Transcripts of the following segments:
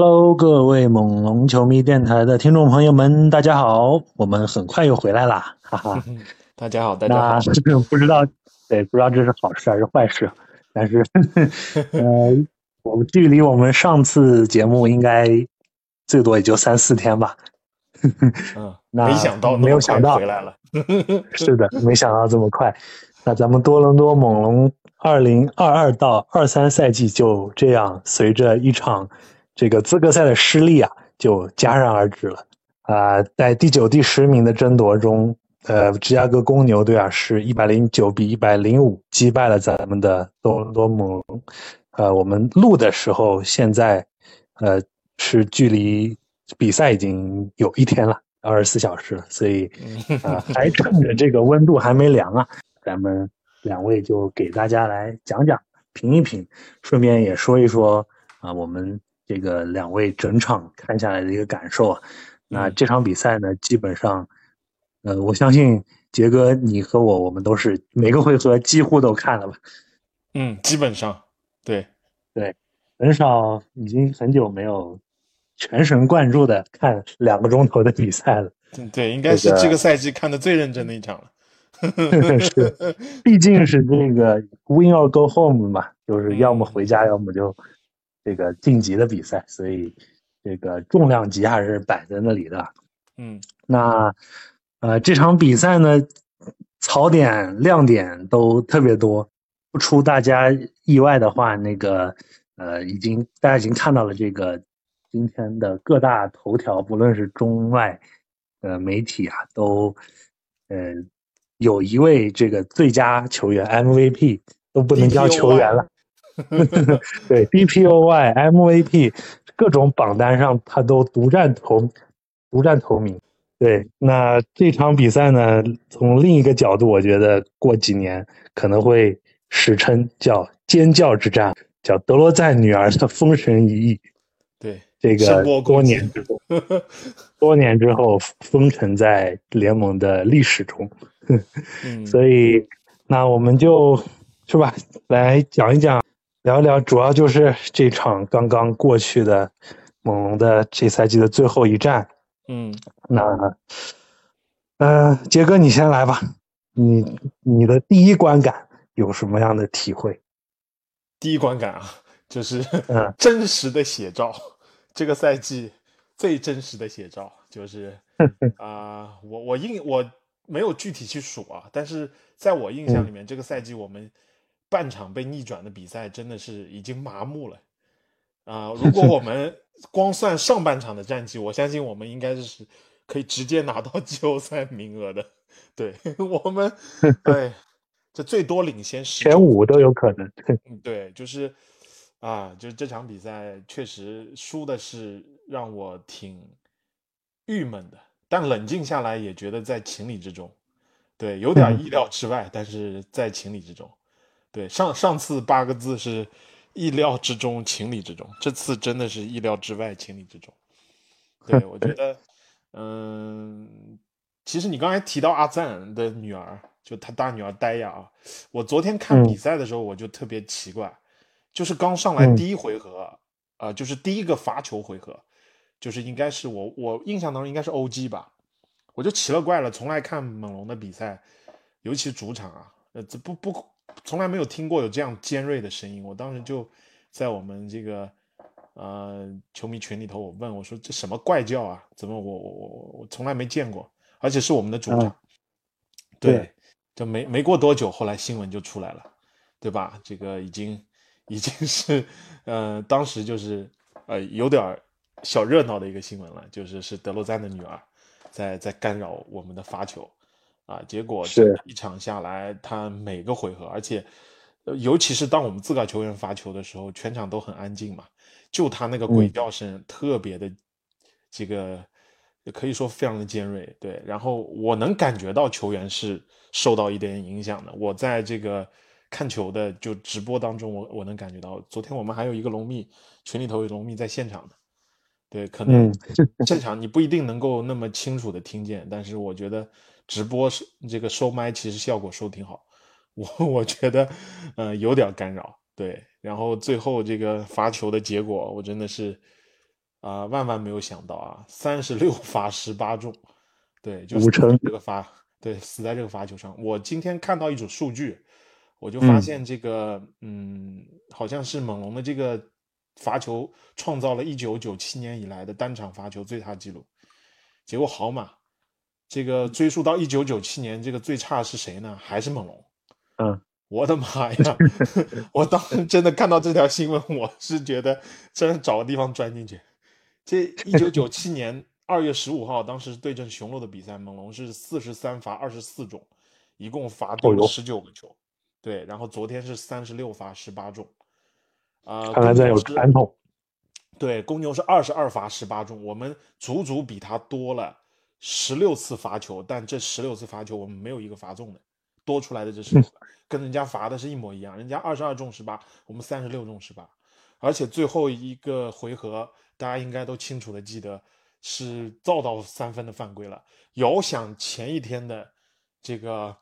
Hello，各位猛龙球迷电台的听众朋友们，大家好！我们很快又回来啦，哈哈。大家好，大家好。那 不知道，对，不知道这是好事还是坏事，但是，呃，我们距离我们上次节目应该最多也就三四天吧。嗯，那没想到没有想到回来了。是的，没想到这么快。那咱们多伦多猛龙二零二二到二三赛季就这样随着一场这个资格赛的失利啊，就戛然而止了。啊、在第九、第十名的争夺中，呃，芝加哥公牛队啊是一百零九比一百零五击败了咱们的多伦多猛龙。呃，我们录的时候，现在呃是距离比赛已经有一天了，二十四小时了，所以啊、还趁着这个温度还没凉啊，咱们两位就给大家来讲讲、评一评，顺便也说一说啊、我们这个两位整场看下来的一个感受啊。那这场比赛呢，基本上，呃，我相信杰哥你和我，我们都是每个回合几乎都看了吧？嗯，基本上对对，很少，已经很久没有全神贯注的看两个钟头的比赛了。嗯对，应该是这个这个赛季看的最认真的一场了。是，毕竟是这个 win or go home 嘛，就是要么回家，要么就这个晋级的比赛，所以这个重量级还是摆在那里的。嗯那呃，这场比赛呢，槽点、亮点都特别多。不出大家意外的话，那个呃，已经大家已经看到了这个今天的各大头条，不论是中外呃媒体啊，都呃有一位这个最佳球员 MVP 都不能叫球员了，对 BPOY、MVP 各种榜单上他都独占头独占头名。对，那这场比赛呢，从另一个角度，我觉得过几年可能会史称叫“尖叫之战”，叫德罗赞女儿的封神一役。对，这个多年之后，多年之后封尘在联盟的历史中。嗯，所以，那我们就是吧，来讲一讲，聊一聊，主要就是这场刚刚过去的猛龙的这赛季的最后一战。嗯那，呃，杰哥，你先来吧，你你的第一观感有什么样的体会？第一观感啊，就是嗯 真实的写照。这个赛季最真实的写照就是 啊、我我印我没有具体去数啊，但是在我印象里面，这个赛季我们半场被逆转的比赛真的是已经麻木了啊、如果我们 光算上半场的战绩，我相信我们应该是可以直接拿到季后赛名额的。对我们，对，这最多领先十前五都有可能。嗯，对，就是啊，就是这场比赛确实输的是让我挺郁闷的，但冷静下来也觉得在情理之中。对，有点意料之外，但是在情理之中。对，上上次八个字是意料之中，情理之中，这次真的是意料之外，情理之中。对，我觉得，嗯，其实你刚才提到阿赞的女儿，就他大女儿戴亚啊，我昨天看比赛的时候，我就特别奇怪，就是刚上来嗯第一回合，啊、就是第一个罚球回合，就是应该是我我印象当中应该是 OG 吧，我就奇了怪了，从来看猛龙的比赛，尤其主场啊，呃，这不不从来没有听过有这样尖锐的声音，我当时就在我们这个呃，球迷群里头我问我说这什么怪叫啊？怎么我我我我从来没见过，而且是我们的主场。对，就没没过多久，后来新闻就出来了，对吧？这个已经 已经是呃，当时就是呃有点小热闹的一个新闻了，就是是德罗赞的女儿在在干扰我们的罚球啊，结果是一场下来，他每个回合，而且尤其是当我们自个球员罚球的时候，全场都很安静嘛。就他那个鬼叫声特别的，这个可以说非常的尖锐，对。然后我能感觉到球员是受到一点影响的。我在这个看球的就直播当中，我我能感觉到。昨天我们还有一个龙蜜群里头有龙蜜在现场的，对，可能 现场你不一定能够那么清楚的听见，但是我觉得直播是这个收麦其实效果收挺好。我 我觉得，呃，有点干扰。对，然后最后这个罚球的结果，我真的是啊，万万没有想到啊，三十六 罚十八中，对，就五成这个罚，对，死在这个罚球上。我今天看到一组数据，我就发现这个，嗯，好像是猛龙的这个罚球创造了一九九七年以来的单场罚球最差记录。结果好嘛，这个追溯到一九九七年，这个最差是谁呢？还是猛龙？嗯。我的妈呀！我当时真的看到这条新闻，我是觉得真的找个地方钻进去。这一九九七年二月十五号，当时对阵雄鹿的比赛，猛龙是四十三罚二十四中，一共罚丢了十九个球。对，然后昨天是三十六罚十八中。啊，看来这有传统。对，公牛是二十二罚十八中，我们足足比他多了十六次罚球，但这十六次罚球我们没有一个罚中的。多出来的这是跟人家罚的是一模一样，人家二十二中十八，我们三十六中十八，而且最后一个回合大家应该都清楚的记得是造到三分的犯规了。遥想前一天的这个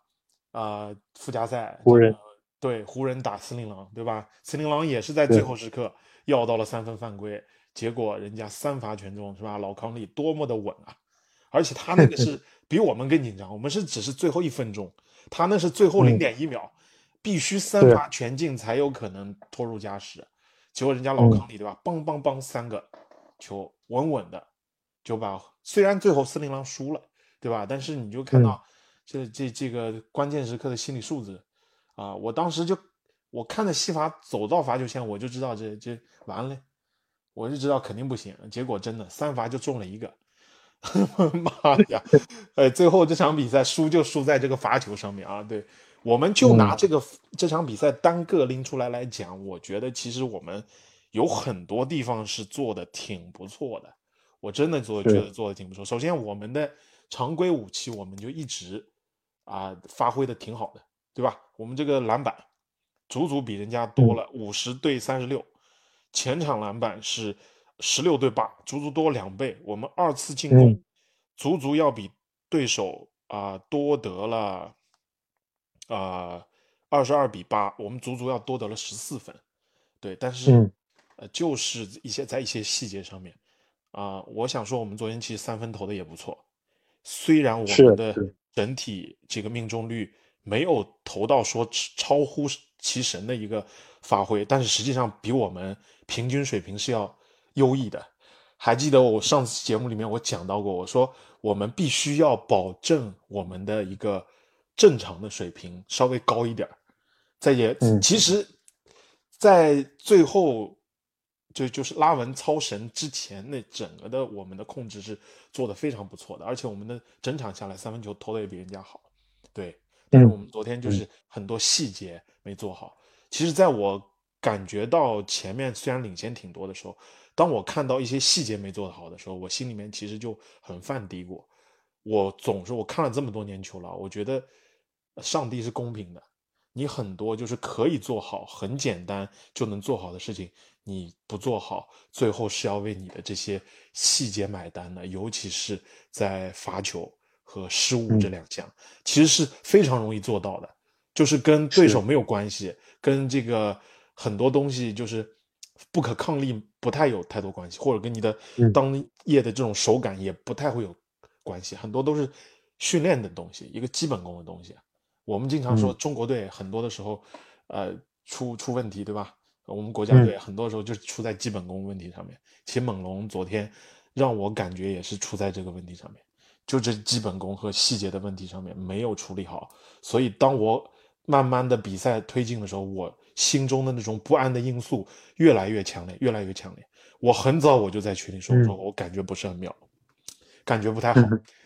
啊附加赛，湖人对湖人打森林狼，对吧？森林狼也是在最后时刻要到了三分犯规，结果人家三罚全中，是吧？老康利多么的稳啊！而且他那个是 比我们更紧张，我们是只是最后一分钟。他那是最后零点一秒，必须三发全进才有可能拖入加时。结果人家老康里对吧，梆梆梆三个球稳稳的就把，虽然最后森林狼输了对吧，但是你就看到这这这个关键时刻的心理素质啊！我当时就我看着西法走到罚球线，我就知道这这完了，我就知道肯定不行。结果真的三罚就中了一个。妈呀！呃，最后这场比赛输就输在这个罚球上面啊！对，我们就拿这个这场比赛单个拎出来来讲，我觉得其实我们有很多地方是做的挺不错的。我真的做觉得做的挺不错。首先，我们的常规武器我们就一直啊发挥的挺好的，对吧？我们这个篮板足足比人家多了五十对三十六，前场篮板是。十六对八，足足多两倍。我们二次进攻，足足要比对手啊多得了啊二十二比八，我们足足要多得了十四分。对，但是呃，就是一些在一些细节上面啊，我想说，我们昨天其实三分投的也不错，虽然我们的整体这个命中率没有投到说超乎其神的一个发挥，但是实际上比我们平均水平是要。优异的，还记得我上次节目里面我讲到过，我说我们必须要保证我们的一个正常的水平稍微高一点再也其实，在最后就就是拉文超神之前，那整个的我们的控制是做的非常不错的，而且我们的整场下来三分球投的也比人家好，对，但是我们昨天就是很多细节没做好。其实，在我感觉到前面虽然领先挺多的时候。当我看到一些细节没做得好的时候，我心里面其实就很犯嘀咕。我总是我看了这么多年球了，我觉得上帝是公平的。你很多就是可以做好、很简单就能做好的事情，你不做好，最后是要为你的这些细节买单的。尤其是在罚球和失误这两项，其实是非常容易做到的，就是跟对手没有关系，跟这个很多东西就是。不可抗力不太有太多关系，或者跟你的当夜的这种手感也不太会有关系，很多都是训练的东西，一个基本功的东西。我们经常说中国队很多的时候，呃，出出问题，对吧？我们国家队很多时候就是出在基本功问题上面。其实猛龙昨天让我感觉也是出在这个问题上面，就这基本功和细节的问题上面没有处理好。所以当我慢慢的比赛推进的时候，我心中的那种不安的因素越来越强烈，越来越强烈。我很早我就在群里说，我说我感觉不是很妙，感觉不太好。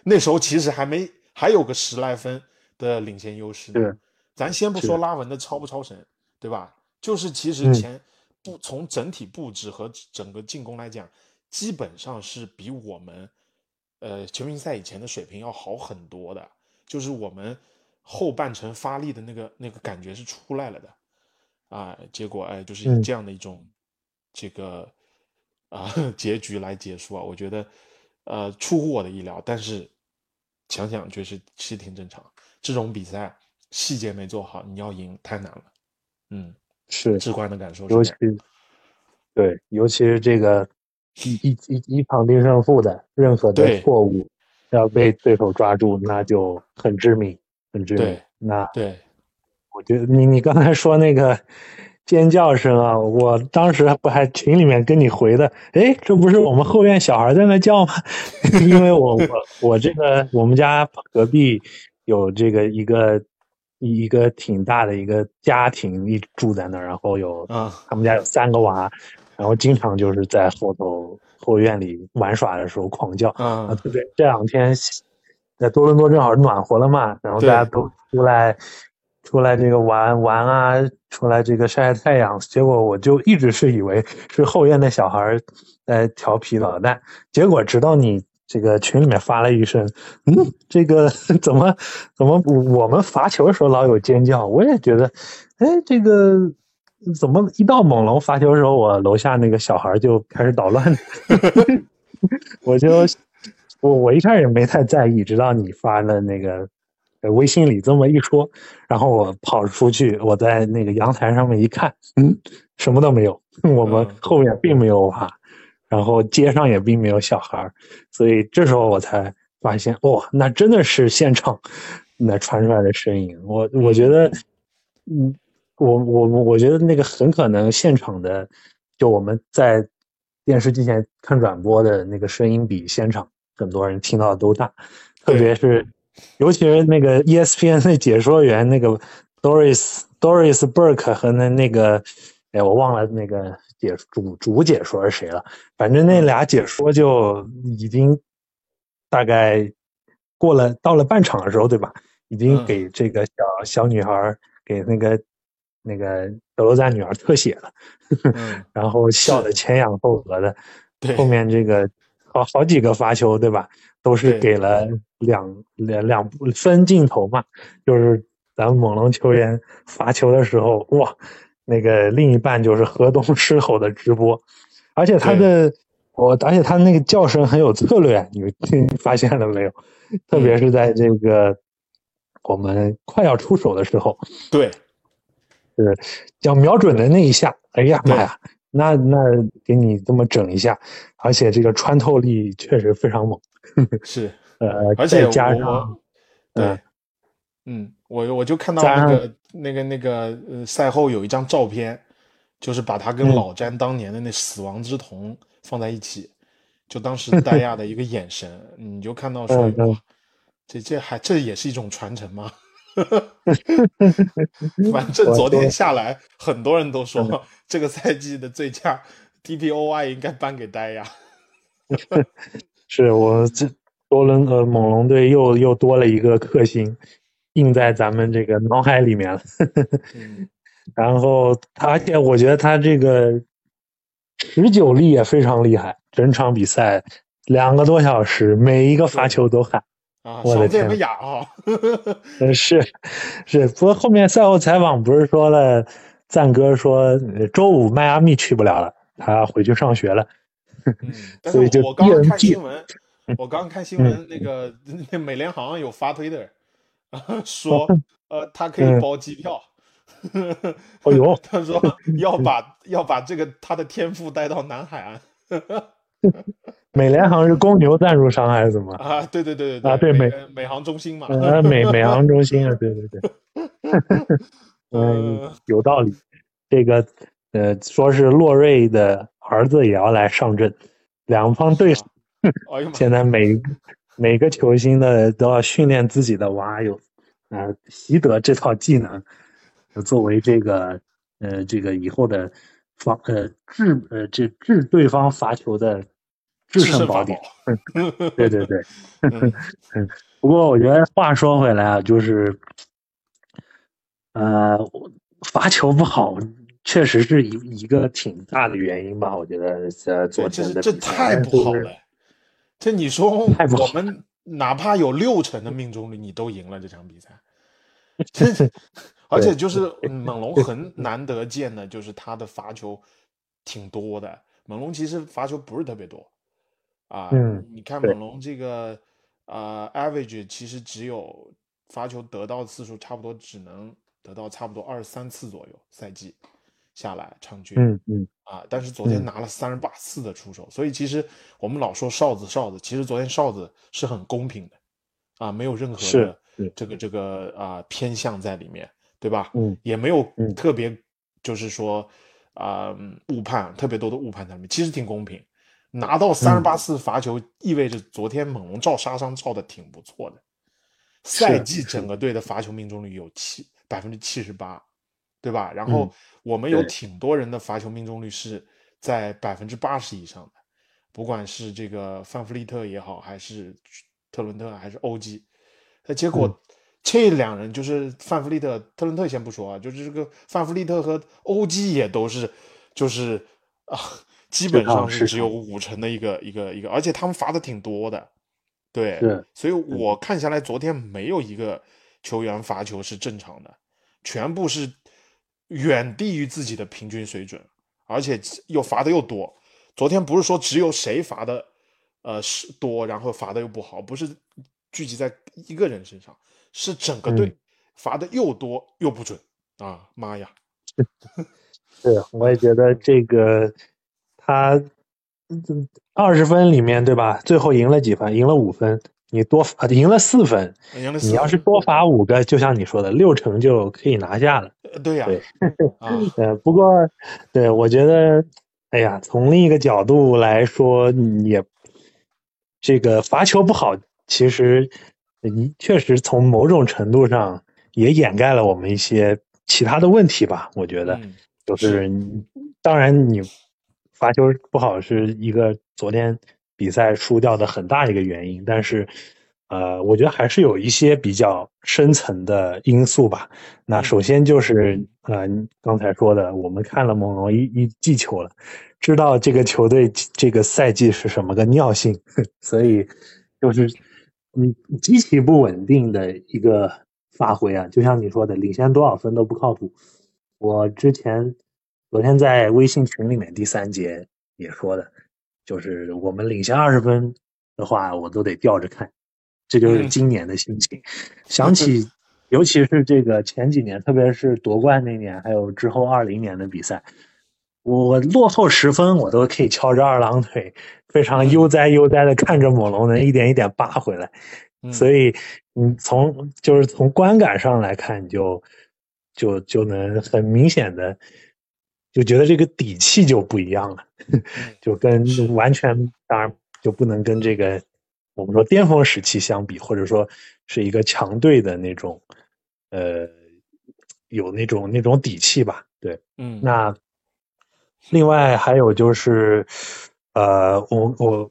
那时候其实还没还有个十来分的领先优势呢。咱先不说拉文的超不超神，对吧？就是其实前不从整体布置和整个进攻来讲，基本上是比我们呃全明星赛以前的水平要好很多的。就是我们后半程发力的那个那个感觉是出来了的啊。结果哎，就是以这样的一种这个啊 结局来结束啊，我觉得呃出乎我的意料。但是想想确实是挺正常。这种比赛细节没做好，你要赢太难了。嗯。是直观的感受，尤其对，尤其是这个 一一一一场定胜负的，任何的错误要被对手抓住，那就很致命，很致命。那对，我觉得你你刚才说那个 尖叫声啊，我当时不还群里面跟你回的，哎，这不是我们后院小孩在那叫吗？因为我我我这个我们家隔壁有这个一个。一一个挺大的一个家庭，一直住在那儿，然后有啊，他们家有三个娃，然后经常就是在后头后院里玩耍的时候狂叫啊。特别这两天在多伦多正好暖和了嘛，然后大家都出来出来这个玩玩啊，出来这个晒晒太阳。结果我就一直是以为是后院的小孩在调皮捣蛋，结果直到你。这个群里面发了一声，嗯，这个 怎么怎么我们罚球的时候老有尖叫？我也觉得，哎，这个怎么一到猛龙罚球的时候，我楼下那个小孩就开始捣乱？我就我我一开始也没太在意，直到你发了那个微信里这么一说，然后我跑出去，我在那个阳台上面一看，嗯，什么都没有，我们后面并没有娃。然后街上也并没有小孩所以这时候我才发现，哦，那真的是现场那传出来的声音。我我觉得，嗯，我我我觉得那个很可能现场的，就我们在电视机前看转播的那个声音比现场很多人听到的都大，特别是尤其是那个 ESPN 那解说员那个 Doris Doris Burke 和那那个，哎，我忘了那个。解主主解说是谁了？反正那俩解说就已经大概过了到了半场的时候，对吧？已经给这个小小女孩给那个那个德罗赞女儿特写了，然后笑的前仰后合的。后面这个好好几个发球，对吧？都是给了两两两分镜头嘛，就是咱们猛龙球员罚球的时候，哇！那个另一半就是河东狮吼的直播，而且他的我，而且他那个叫声很有策略，你们发现了没有？特别是在这个我们快要出手的时候，对，是要瞄准的那一下，哎呀妈呀，那那给你这么整一下，而且这个穿透力确实非常猛，是，呃，而且加上，对，嗯，我我就看到那个。那个那个呃，赛后有一张照片，就是把他跟老詹当年的那死亡之瞳放在一起，就当时 戴亚的一个眼神，你就看到说哇，这这还这也是一种传承吗？反正昨天下来，很多人都说 这个赛季的最佳 DPOY 应该颁给戴亚。是我这多伦呃猛龙队又又多了一个克星。印在咱们这个脑海里面了，然后而且我觉得他这个持久力也非常厉害，整场比赛两个多小时，每一个罚球都喊啊，我的天，这么哑啊！是是，不过后面赛后采访不是说了，赞哥说周五迈阿密去不了了，他回去上学了，所以就我刚看新闻，我刚看新闻，那个那美联航有发推的。说，呃，他可以包机票。哦呦，他说 要把要把这个他的天赋带到南海岸。美联航是公牛赞助商还是怎么？啊，对对对对，啊对美美航中心嘛，啊美美航 中心啊，对对对。嗯，有道理。这个呃，说是洛瑞的儿子也要来上阵，两方对手哎呀，现在每每个球星的都要训练自己的娃有，呃，习得这套技能，作为这个呃这个以后的防呃制呃这制对方罚球的制制胜宝典。对对对，不过我觉得话说回来啊，就是，呃，罚球不好，确实是一一个挺大的原因吧。我觉得呃，昨对，这是这太不好。了。这你说 太不好我们哪怕有六成的命中率，你都赢了这场比赛。真是，而且就是嗯猛龙很难得见的，就是他的罚球挺多的。猛龙其实罚球不是特别多啊，嗯你看猛龙这个呃 average 其实只有罚球得到次数差不多只能得到差不多二十三次左右，赛季下来场均。嗯嗯，啊，但是昨天嗯拿了三十八次的出手，所以其实我们老说哨子哨子，其实昨天哨子是很公平的，啊，没有任何的是这个这个啊、偏向在里面，对吧？嗯，也没有嗯特别就是说啊、误判，特别多的误判在里面，其实挺公平。拿到三十八次罚球，意味着昨天猛龙照杀伤照的挺不错的。赛季整个队的罚球命中率有七百分之七十八，对吧？然后嗯我们有挺多人的罚球命中率是在百分之八十以上的，不管是这个范弗利特也好，还是特伦特，还是欧基，那结果嗯这两人就是范弗利特、特伦特先不说啊，就是这个范弗利特和欧基也都是就是啊，基本上是只有五成的一个一个一个，而且他们罚的挺多的，对，是所以我看下来，昨天没有一个球员罚球是正常的，全部是远低于自己的平均水准，而且又罚的又多。昨天不是说只有谁罚的呃是多，然后罚的又不好，不是聚集在一个人身上，是整个队嗯罚的又多又不准啊！妈呀，对，我也觉得这个他二十分里面对吧？最后赢了几分？赢了五分，你多罚赢了四分，赢了四你要是多罚五个，就像你说的，六成就可以拿下了。呃对呀、对啊，呃，不过，对我觉得，哎呀，从另一个角度来说，也这个罚球不好，其实你确实从某种程度上也掩盖了我们一些其他的问题吧。我觉得，嗯就是当然你罚球不好是一个昨天比赛输掉的很大一个原因，但是。呃，我觉得还是有一些比较深层的因素吧。那嗯首先就是呃，你刚才说的，我们看了猛龙一一记球了，知道这个球队这个赛季是什么个尿性，所以就是嗯极其不稳定的一个发挥啊。就像你说的，领先多少分都不靠谱。我之前昨天在微信群里面第三节也说的，就是我们领先二十分的话，我都得吊着看。这就是嗯今年的心情。想起，尤其是这个前几年，特别是夺冠那年，还有之后二零年的比赛，我落后十分，我都可以翘着二郎腿，非常悠哉悠哉的看着猛龙能一点一点扒回来。嗯所以，你从就是从观感上来看，你就就就能很明显的就觉得这个底气就不一样了，就跟完全当然就不能跟这个我们说巅峰时期相比，或者说是一个强队的那种呃有那种那种底气吧。对，嗯，那另外还有就是呃，我我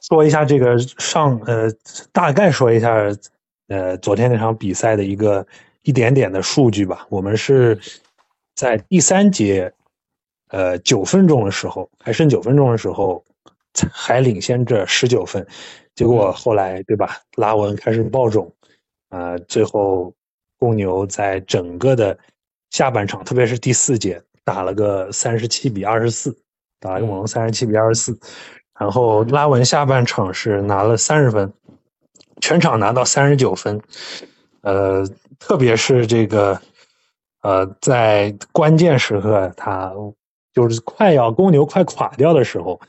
说一下这个上呃大概说一下呃昨天那场比赛的一个一点点的数据吧。我们是在第三节呃九分钟的时候，还剩九分钟的时候，还领先着十九分，结果后来对吧，拉文开始爆种，呃，最后公牛在整个的下半场，特别是第四节，打了个三十七比二十四，打了个猛龙三十七比二十四，然后拉文下半场是拿了三十分，全场拿到三十九分，呃，特别是这个呃，在关键时刻，他就是快要公牛快垮掉的时候，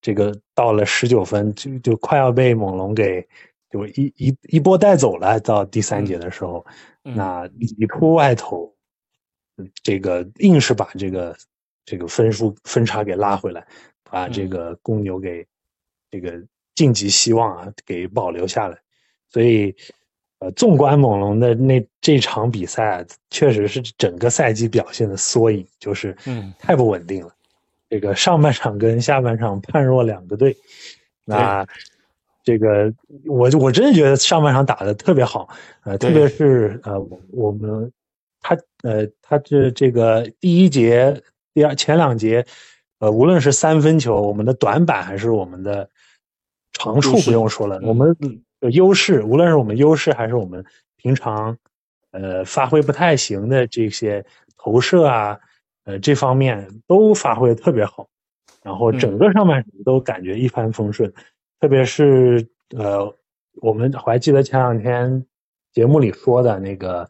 这个到了十九分，就就快要被猛龙给就一一一波带走了。到第三节的时候，嗯那里突外投，这个硬是把这个这个分数分差给拉回来，把这个公牛给这个晋级希望啊给保留下来。所以，呃，纵观猛龙的那这场比赛，确实是整个赛季表现的缩影，就是嗯。太不稳定了。这个上半场跟下半场判若两个队，那这个我我真的觉得上半场打的特别好，呃，特别是呃我我们他呃他这这个第一节、第二前两节，呃，无论是三分球，我们的短板还是我们的长处不用说了，嗯我们的优势，无论是我们优势还是我们平常呃发挥不太行的这些投射啊，呃这方面都发挥的特别好，然后整个上半场都感觉一帆风顺，特别是呃我们还记得前两天节目里说的那个，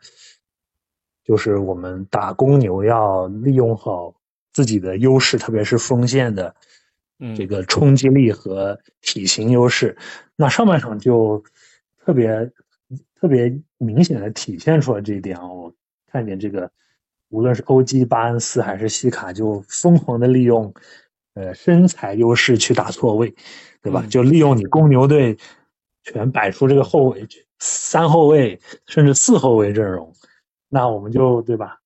就是我们打公牛要利用好自己的优势，特别是锋线的嗯这个冲击力和体型优势。那上半场就特别特别明显的体现出了这一点啊！我看见这个，无论是欧基、巴恩斯还是西卡，就疯狂的利用呃身材优势去打错位，对吧？嗯就利用你公牛队全摆出这个后卫、三后卫甚至四后卫阵容，那我们就对吧？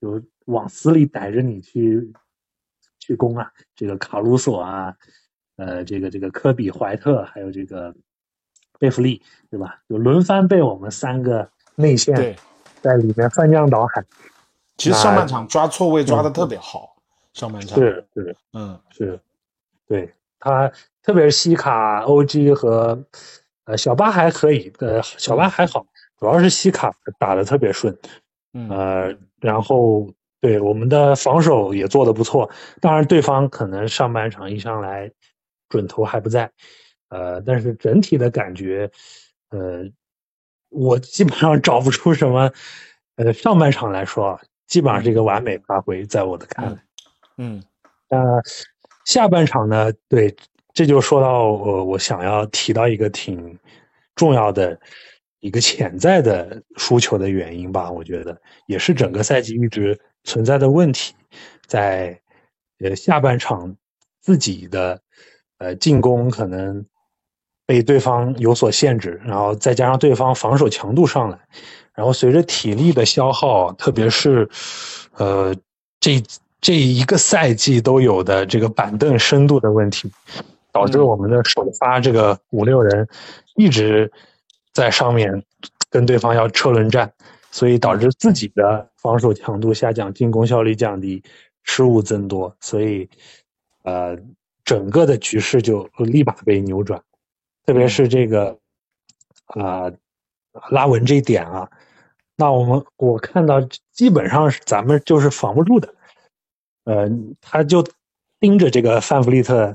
就往死里逮着你去去攻啊！这个卡鲁索啊，呃，这个这个科比、怀特，还有这个贝弗利，对吧？就轮番被我们三个内线对，在里面翻江倒海。其实上半场抓错位抓的特别好，上半场是是嗯是，对他，特别是西卡、OG 和呃小巴还可以，呃小巴还好，主要是西卡打的特别顺，嗯呃，然后对我们的防守也做得不错，当然对方可能上半场一上来准头还不在，呃，但是整体的感觉，呃，我基本上找不出什么，呃，上半场来说啊，基本上是一个完美发挥，在我的看来。嗯那下半场呢？对，这就说到我我想要提到一个挺重要的一个潜在的输球的原因吧，我觉得也是整个赛季一直存在的问题，在呃下半场自己的呃进攻可能被对方有所限制，然后再加上对方防守强度上来，然后随着体力的消耗，特别是呃这这一个赛季都有的这个板凳深度的问题，导致我们的首发这个五六人一直在上面跟对方要车轮战，所以导致自己的防守强度下降，进攻效率降低，失误增多，所以呃整个的局势就立马被扭转，特别是这个啊、拉文这一点啊，那我们我看到基本上是咱们就是防不住的，呃，他就盯着这个范弗利特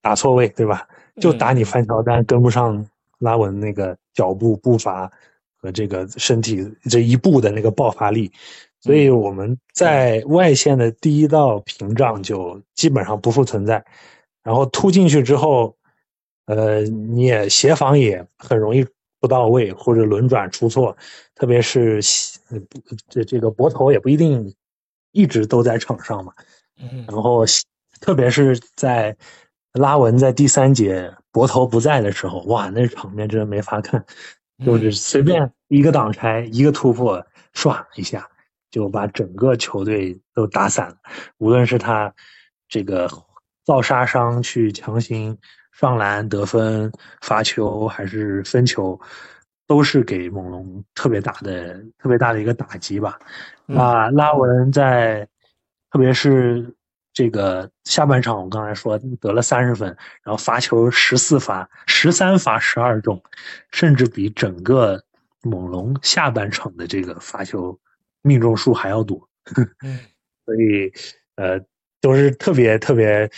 打错位，对吧？就打你范乔丹跟不上拉文那个脚步步伐和这个身体这一步的那个爆发力，所以我们在外线的第一道屏障就基本上不复存在，然后突进去之后，呃，你也协防也很容易不到位或者轮转出错，特别是这这个博头也不一定一直都在场上嘛，嗯然后特别是在拉文在第三节博头不在的时候，哇，那场面真的没法看，就是随便一个挡拆一个突破，唰一下就把整个球队都打散了。无论是他这个造杀伤去强行上篮得分、罚球还是分球，都是给猛龙特别大的、特别大的一个打击吧。啊拉文在，特别是这个下半场，我刚才说得了三十分，然后罚球十四罚，十三罚十二中，甚至比整个猛龙下半场的这个罚球命中数还要多。嗯所以呃，都是特别特别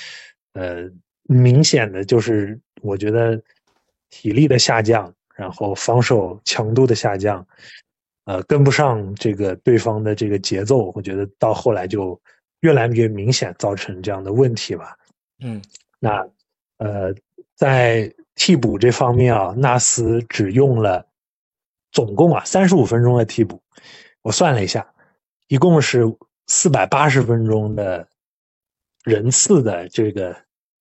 呃明显的，就是我觉得体力的下降，然后防守强度的下降，呃，跟不上这个对方的这个节奏，我觉得到后来就越来越明显，造成这样的问题吧。嗯那呃，在替补这方面啊，纳斯只用了总共啊三十五分钟的替补，我算了一下，一共是四百八十分钟的人次的这个，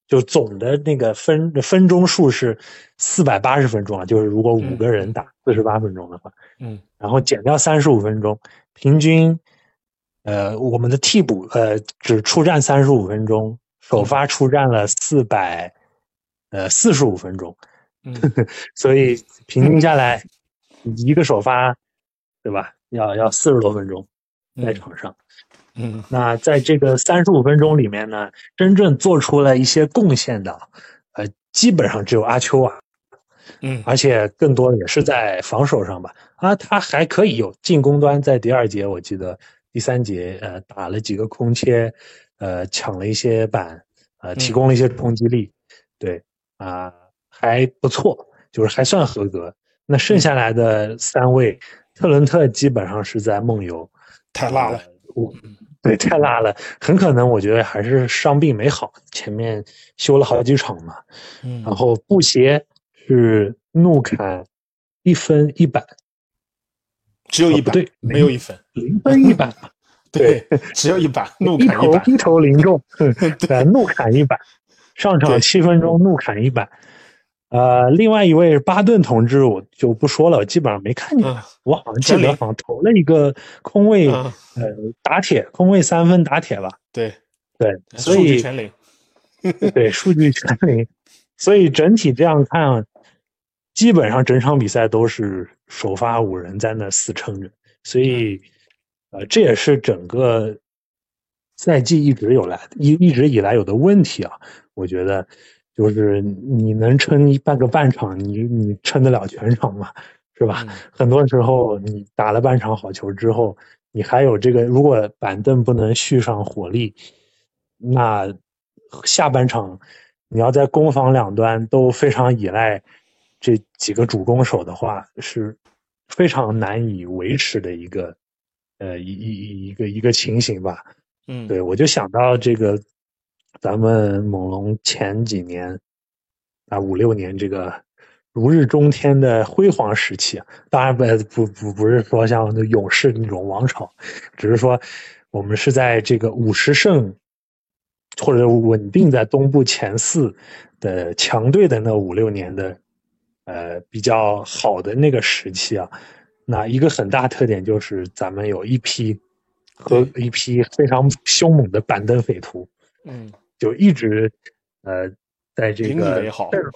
就总的那个分分钟数是四百八十分钟啊，就是如果五个人打四十八分钟的话，嗯然后减掉三十五分钟，平均，呃，我们的替补呃只出战三十五分钟，首发出战了四百，呃四十五分钟，嗯 所以平均下来，一个首发，对吧？要要四十多分钟在场上。嗯那在这个三十五分钟里面呢，真正做出了一些贡献的，呃，基本上只有阿丘啊，嗯而且更多的也是在防守上吧。啊，他还可以有进攻端，在第二节我记得第三节呃打了几个空切，呃抢了一些板，呃提供了一些冲击力，对啊、还不错，就是还算合格。那剩下来的三位，特伦特基本上是在梦游，太辣了。我对，太辣了，很可能我觉得还是伤病没好，前面休了好几场嘛。嗯然后布鞋是怒砍一分一板，只有一板，哦对没有一分。零分一板，对，只有一板，怒一砍一板。头一头零中，对，怒砍一板，上场对。七分钟怒砍一板。呃，另外一位巴顿同志我就不说了，我基本上没看见，嗯。我好像记得好像投了一个空位，嗯。呃，打铁空位三分打铁吧，对，对，所数据以全零。对，数据全零，所以整体这样看，基本上整场比赛都是首发五人在那死撑着，所以，呃，这也是整个赛季一直有来一一直以来有的问题啊。我觉得，就是你能撑一半个半场，你你撑得了全场吗？是吧？嗯 很多时候你打了半场好球之后，你还有这个，如果板凳不能续上火力，那下半场你要在攻防两端都非常依赖这几个主攻手的话，是非常难以维持的一个呃一一一个一个情形吧。嗯，对，我就想到这个咱们猛龙前几年啊五六年这个如日中天的辉煌时期啊，当然不不不不是说像勇士那种王朝，只是说我们是在这个五十胜或者稳定在东部前四的强队的那五六年的呃比较好的那个时期啊，那一个很大特点就是咱们有一批和一批非常凶猛的板凳匪徒，嗯就一直呃在这个阵容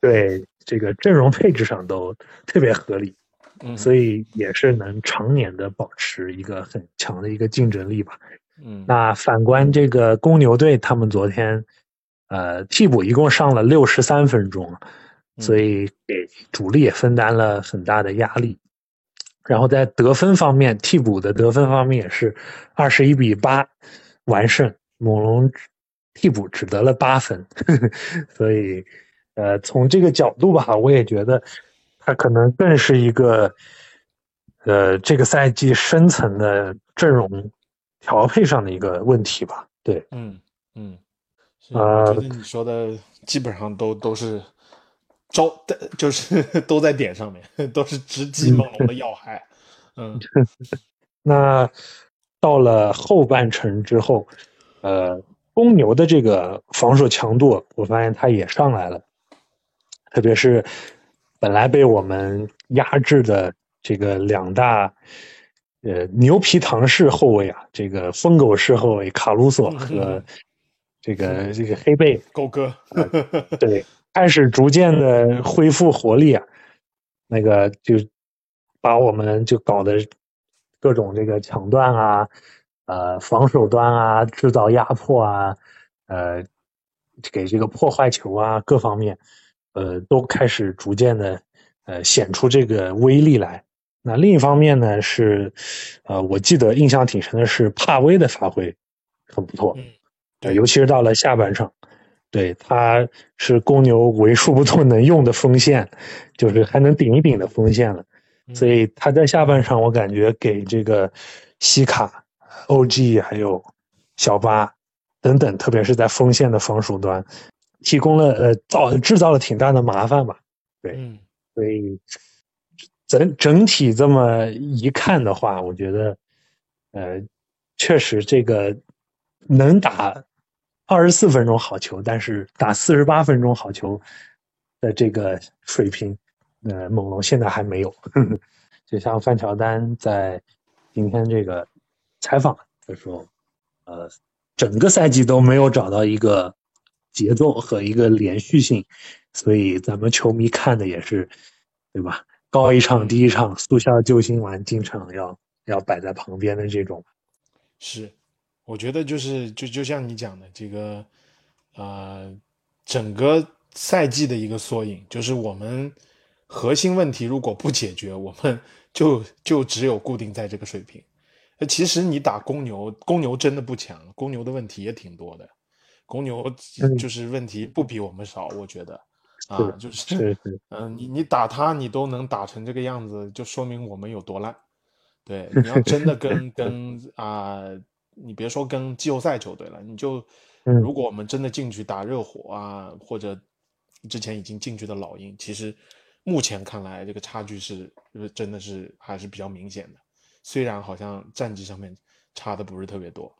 对这个阵容配置上都特别合理，嗯，所以也是能常年的保持一个很强的一个竞争力吧。嗯那反观这个公牛队，他们昨天呃替补一共上了六十三分钟，所以给主力也分担了很大的压力。然后在得分方面，替补的得分方面也是二十一比八完胜，猛龙替补只得了八分，所以呃从这个角度吧，我也觉得他可能更是一个呃这个赛季深层的阵容调配上的一个问题吧。对，嗯嗯，是呃我觉得你说的基本上都都是招的，就是都在点上面，都是直击猛龙的要害。嗯 那到了后半程之后，呃，公牛的这个防守强度，我发现它也上来了，特别是本来被我们压制的这个两大呃牛皮糖式后卫啊，这个疯狗式后卫卡鲁索和 这个这个黑贝，狗哥，对，开始逐渐的恢复活力啊，那个就把我们就搞得各种这个抢断啊，呃，防守端啊，制造压迫啊，呃，给这个破坏球啊，各方面，呃，都开始逐渐的呃显出这个威力来。那另一方面呢是，呃，我记得印象挺深的是帕威的发挥很不错，对呃尤其是到了下半场，对，他是公牛为数不多能用的锋线，就是还能顶一顶的锋线了。所以他在下半场，我感觉给这个西卡、OG 还有小巴等等，特别是在锋线的防守端，提供了呃造制造了挺大的麻烦吧。对所以整整体这么一看的话，我觉得，呃，确实这个能打二十四分钟好球，但是打四十八分钟好球的这个水平，呃，猛龙现在还没有。就像范乔丹在今天这个采访的时候，呃，整个赛季都没有找到一个节奏和一个连续性，所以咱们球迷看的也是，对吧？高一场低一场，速效救心丸经常要要摆在旁边的这种。是，我觉得就是就就像你讲的这个，呃，整个赛季的一个缩影，就是我们核心问题如果不解决，我们 就就只有固定在这个水平。那其实你打公牛，公牛真的不强，公牛的问题也挺多的，公牛就是问题不比我们少，我觉得啊，就是嗯，你你打他，你都能打成这个样子，就说明我们有多烂。对，你要真的跟 跟啊，你别说跟季后赛球队了，你就如果我们真的进去打热火啊，或者之前已经进去的老鹰，其实目前看来这个差距是真的是还是比较明显的。虽然好像战绩上面差的不是特别多，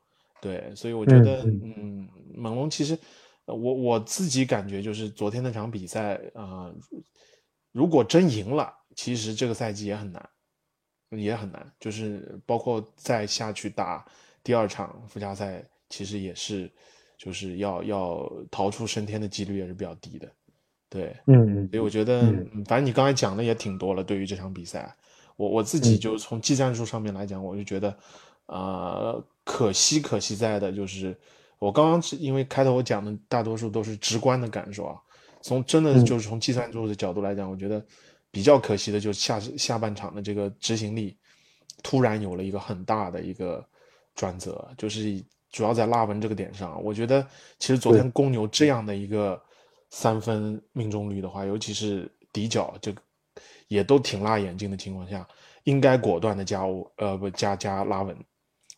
对，所以我觉得，嗯，猛龙其实我我自己感觉就是昨天那场比赛啊，如果真赢了，其实这个赛季也很难。也很难，就是包括再下去打第二场附加赛，其实也是，就是要要逃出升天的几率也是比较低的，对，嗯，所以我觉得，反正你刚才讲的也挺多了。对于这场比赛，我我自己就从技战术上面来讲，我就觉得，呃，可惜可惜在的就是，我刚刚是因为开头我讲的大多数都是直观的感受啊，从真的就是从计算术的角度来讲，我觉得。比较可惜的就是下下半场的这个执行力突然有了一个很大的一个转折，就是主要在拉文这个点上。我觉得其实昨天公牛这样的一个三分命中率的话，尤其是底角这个也都挺辣眼睛的情况下，应该果断的加呃不加加拉文。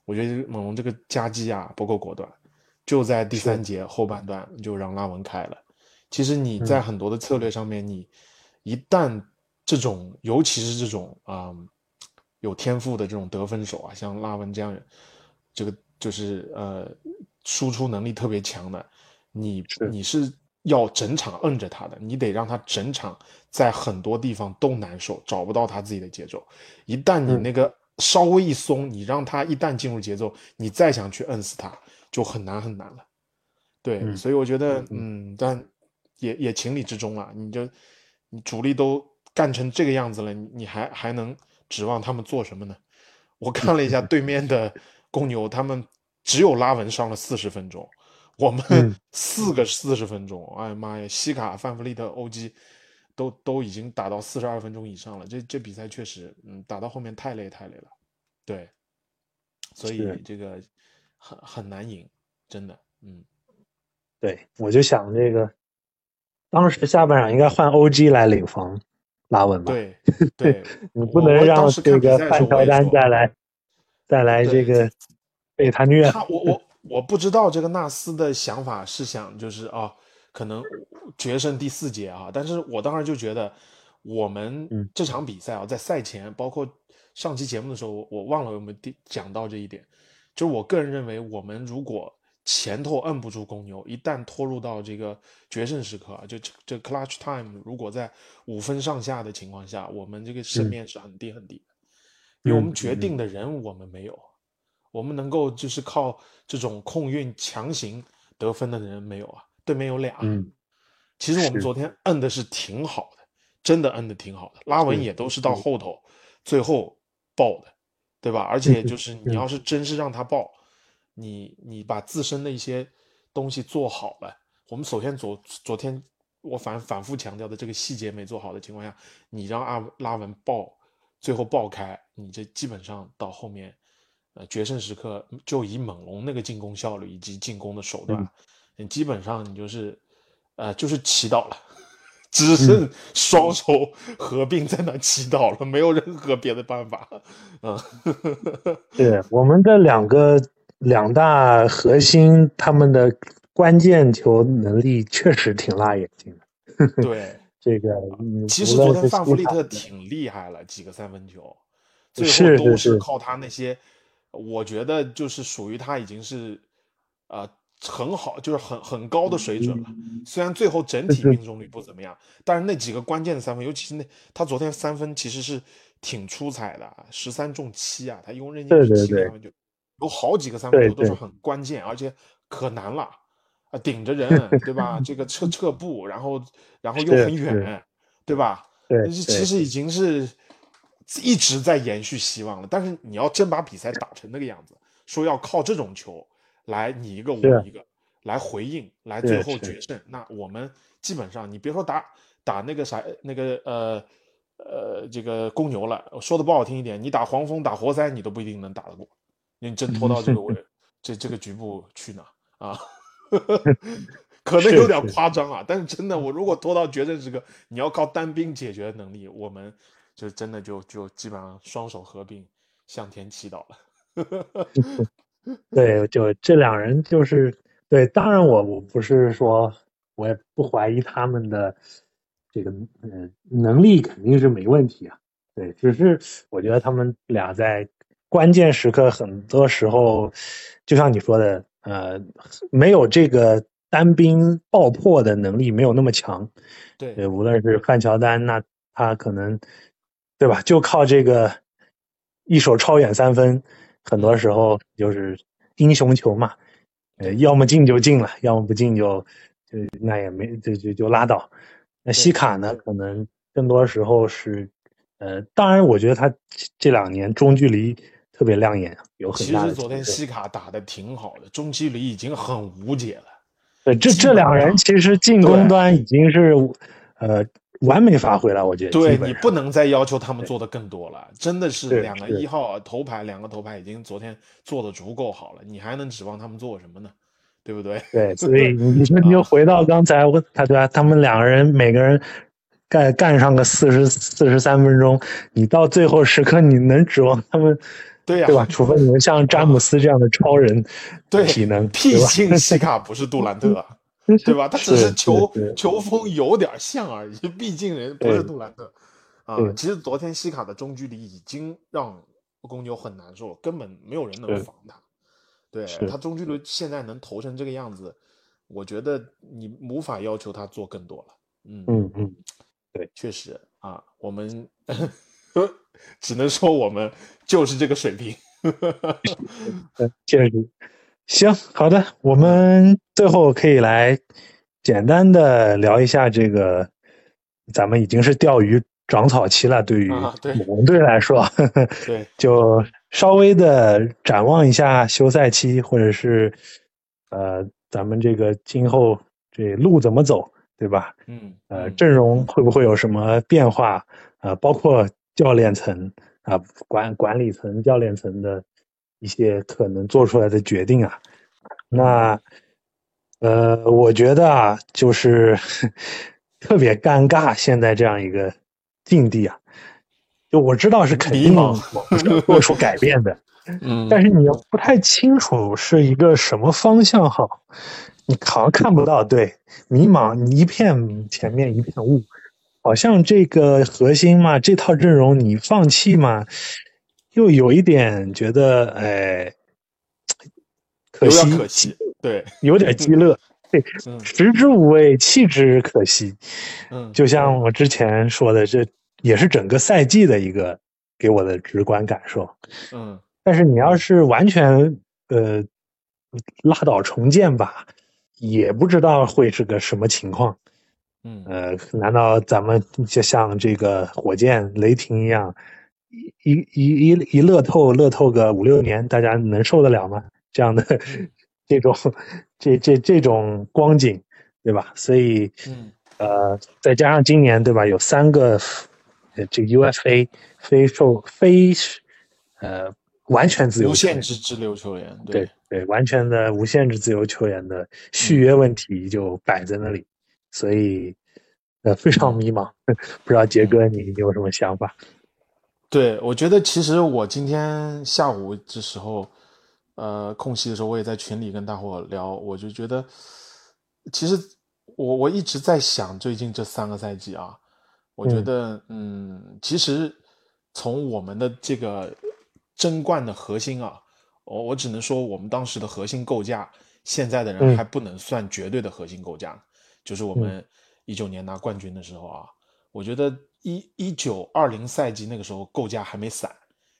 我觉得猛龙这个夹击啊不够果断，就在第三节后半段就让拉文开了。其实你在很多的策略上面，你一旦这种，尤其是这种啊，有天赋的这种得分手啊，像拉文这样，这个就是呃，输出能力特别强的，你你是要整场摁着他的，你得让他整场在很多地方都难受，找不到他自己的节奏。一旦你那个稍微一松，你让他一旦进入节奏，你再想去摁死他，就很难很难了。对，所以我觉得，嗯，但也也情理之中了。你就你主力都。干成这个样子了，你还还能指望他们做什么呢？我看了一下对面的公牛，他们只有拉文上了四十分钟，我们 四个四十分钟，哎呀妈呀，西卡、范弗利特、欧基都都已经打到四十二分钟以上了。这这比赛确实，嗯，打到后面太累太累了，对，所以这个很很难赢，真的，嗯，对，我就想这个，当时下半场应该换 OG 来领防。拉文吧，对对，你不能让这个范乔丹再来再来这个被他虐。我我我不知道这个纳斯的想法是想就是啊，可能决胜第四节啊，但是我当时就觉得我们这场比赛啊，在赛前包括上期节目的时候，我我忘了有没有讲到这一点，就是我个人认为我们如果。前头摁不住公牛，一旦拖入到这个决胜时刻啊，就这 clutch time，如果在五分上下的情况下，我们这个胜面是很低很低的，因为我们决定的人我们没有，我们能够就是靠这种控运强行得分的人没有啊，对面有俩，嗯，其实我们昨天摁的是挺好的，真的摁的挺好的，拉文也都是到后头最后爆的，对吧？而且就是你要是真是让他爆。你你把自身的一些东西做好了，我们首先昨昨天我反反复强调的这个细节没做好的情况下，你让阿拉文爆，最后爆开，你这基本上到后面，呃决胜时刻就以猛龙那个进攻效率以及进攻的手段，你基本上你就是，呃就是祈祷了，只剩双手合并在那祈祷了，没有任何别的办法，嗯，对我们的两个。两大核心，他们的关键球能力确实挺辣眼睛的。对，这个其实昨天范弗利特挺厉害了，几个三分球，最后都是靠他那些，我觉得就是属于他已经是，呃，很好，就是很很高的水准了。虽然最后整体命中率不怎么样，但是那几个关键的三分，尤其是那他昨天三分其实是挺出彩的，十三中七啊，他一共扔进去七个三分球，有好几个三分球都是很关键，而且可难了啊，顶着人 对吧？这个撤撤步，然后然后又很远，对吧？对，其实已经是一直在延续希望了。但是你要真把比赛打成那个样子，说要靠这种球。来你一个我一个来回应，来最后决胜。那我们基本上，你别说打打那个啥那个呃呃这个公牛了，说的不好听一点，你打黄蜂打活塞，你都不一定能打得过。你真拖到这个位这这个局部去呢啊？可能有点夸张啊，但是真的，我如果拖到决胜时刻，你要靠单兵解决能力，我们就真的就就基本上双手合并向天祈祷了。对，就这两人就是对，当然我我不是说，我也不怀疑他们的这个呃能力肯定是没问题啊。对，只是我觉得他们俩在关键时刻，很多时候就像你说的，呃，没有这个单兵爆破的能力，没有那么强。对，无论是范乔丹，那他可能对吧，就靠这个一手超远三分。很多时候就是英雄球嘛，呃，要么进就进了，要么不进就就那也没就就就拉倒。那西卡呢？可能更多时候是，呃，当然我觉得他这两年中距离特别亮眼，有很大的。其实昨天西卡打的挺好的，中距离已经很无解了。对，这这两人其实进攻端已经是，呃。完美发挥了，我觉得。对你不能再要求他们做的更多了，真的是两个一号头牌，两个头牌已经昨天做的足够好了，你还能指望他们做什么呢？对不对？对，所以你说你就回到刚才我他对吧？他们两个人每个人干干上个四十四十三分钟，你到最后时刻你能指望他们？对呀，对吧？除非你们像詹姆斯这样的超人体能，毕竟西卡不是杜兰特。对吧？他只是球球风有点像而已，毕竟人不是杜兰特啊。其实昨天西卡的中距离已经让公牛很难受，根本没有人能防他。对他中距离现在能投成这个样子，我觉得你无法要求他做更多了。嗯嗯嗯，对，确实啊，我们 只能说我们就是这个水平。确实。行，好的，我们最后可以来简单的聊一下这个，咱们已经是钓鱼长草期了，对于猛龙队来说，对，就稍微的展望一下休赛期，或者是呃，咱们这个今后这路怎么走，对吧？嗯，呃，阵容会不会有什么变化？呃，包括教练层啊，管管理层、教练层的。一些可能做出来的决定啊，那呃，我觉得啊，就是 特别尴尬，现在这样一个境地啊，就我知道是肯定做出改变的，嗯，但是你又不太清楚是一个什么方向好，你好像看不到，对，迷茫，一片前面一片雾，好像这个核心嘛，这套阵容你放弃嘛。又有一点觉得，哎，可惜，可惜，对，有点鸡肋，对，食之无味，弃之可惜。嗯，就像我之前说的，这也是整个赛季的一个给我的直观感受。嗯，但是你要是完全呃拉倒重建吧，也不知道会是个什么情况。嗯，呃，难道咱们就像这个火箭、雷霆一样？一一一一乐透乐透个五六年，大家能受得了吗？这样的 这种这这这种光景，对吧？所以，嗯，呃，再加上今年，对吧？有三个这个 UFA 非受非呃完全自由无限制自由球员，对对，完全的无限制自由球员的续约问题就摆在那里，所以呃非常迷茫，不知道杰哥你有什么想法？对，我觉得其实我今天下午的时候，呃，空隙的时候，我也在群里跟大伙聊，我就觉得，其实我我一直在想，最近这三个赛季啊，我觉得，嗯，其实从我们的这个争冠的核心啊，我我只能说，我们当时的核心构架现在的人还不能算绝对的核心构架，就是我们一九年拿冠军的时候啊，我觉得一一九二零赛季那个时候构架还没散，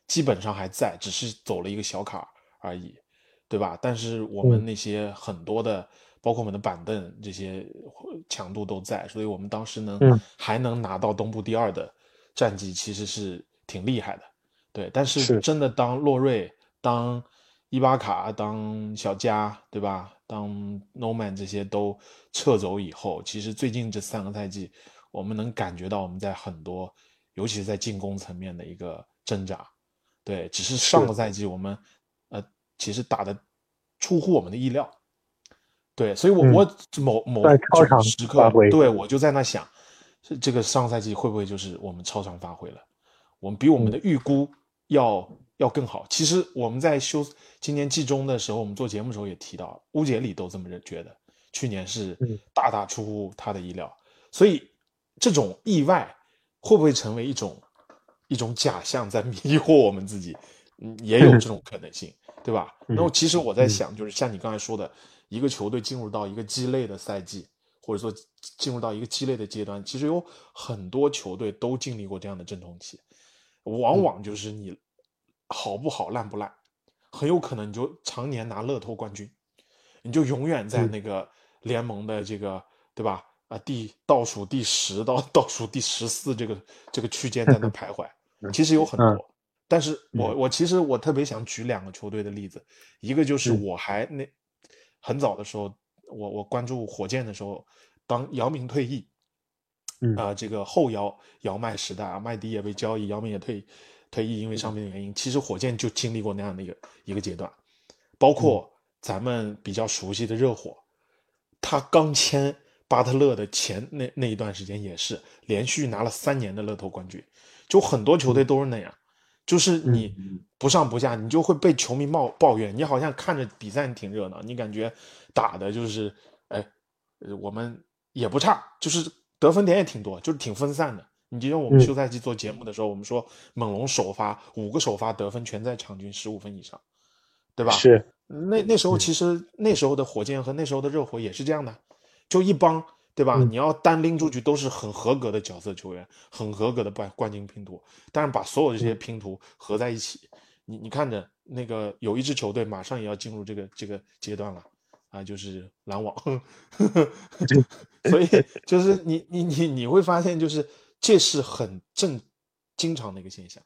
基本上还在，只是走了一个小坎而已，对吧？但是我们那些很多的，包括我们的板凳这些强度都在，所以我们当时能还能拿到东部第二的战绩，其实是挺厉害的。对，但是真的当洛瑞、当伊巴卡、当小加，对吧？当 Noman 这些都撤走以后，其实最近这三个赛季，我们能感觉到我们在很多，尤其是在进攻层面的一个挣扎。对，只是上个赛季我们，呃，其实打的出乎我们的意料。对，所以我我某某时刻，对我就在那想，这个上赛季会不会就是我们超常发挥了？我们比我们的预估。要要更好。其实我们在休今年季中的时候，我们做节目的时候也提到，乌杰里都这么认觉得，去年是大大出乎他的意料。所以这种意外会不会成为一种一种假象，在迷惑我们自己？嗯，也有这种可能性，对吧？然后其实我在想，就是像你刚才说的，一个球队进入到一个鸡肋的赛季，或者说进入到一个鸡肋的阶段，其实有很多球队都经历过这样的阵痛期。往往就是你好不好烂不烂，很有可能你就常年拿乐透冠军，你就永远在那个联盟的这个对吧？啊，第倒数第十到倒数第十四这个这个区间在那徘徊。其实有很多，但是我我其实我特别想举两个球队的例子，一个就是我还那很早的时候，我我关注火箭的时候，当姚明退役。啊，这个后姚姚麦时代啊，麦迪也被交易，姚明也退退役，因为伤病的原因。其实火箭就经历过那样的一个一个阶段，包括咱们比较熟悉的热火，他刚签巴特勒的前那那一段时间也是连续拿了三年的乐透冠军，就很多球队都是那样，就是你不上不下，你就会被球迷抱抱怨，你好像看着比赛挺热闹，你感觉打的就是哎，我们也不差，就是。得分点也挺多，就是挺分散的。你就像我们休赛季做节目的时候，我们说猛龙首发五个首发得分全在场均十五分以上，对吧？是。那那时候其实那时候的火箭和那时候的热火也是这样的，就一帮，对吧？你要单拎出去都是很合格的角色球员，很合格的冠冠军拼图。但是把所有这些拼图合在一起，你你看着那个有一支球队马上也要进入这个这个阶段了。啊，就是篮网，所以就是你你你你会发现，就是这是很正经常的一个现象。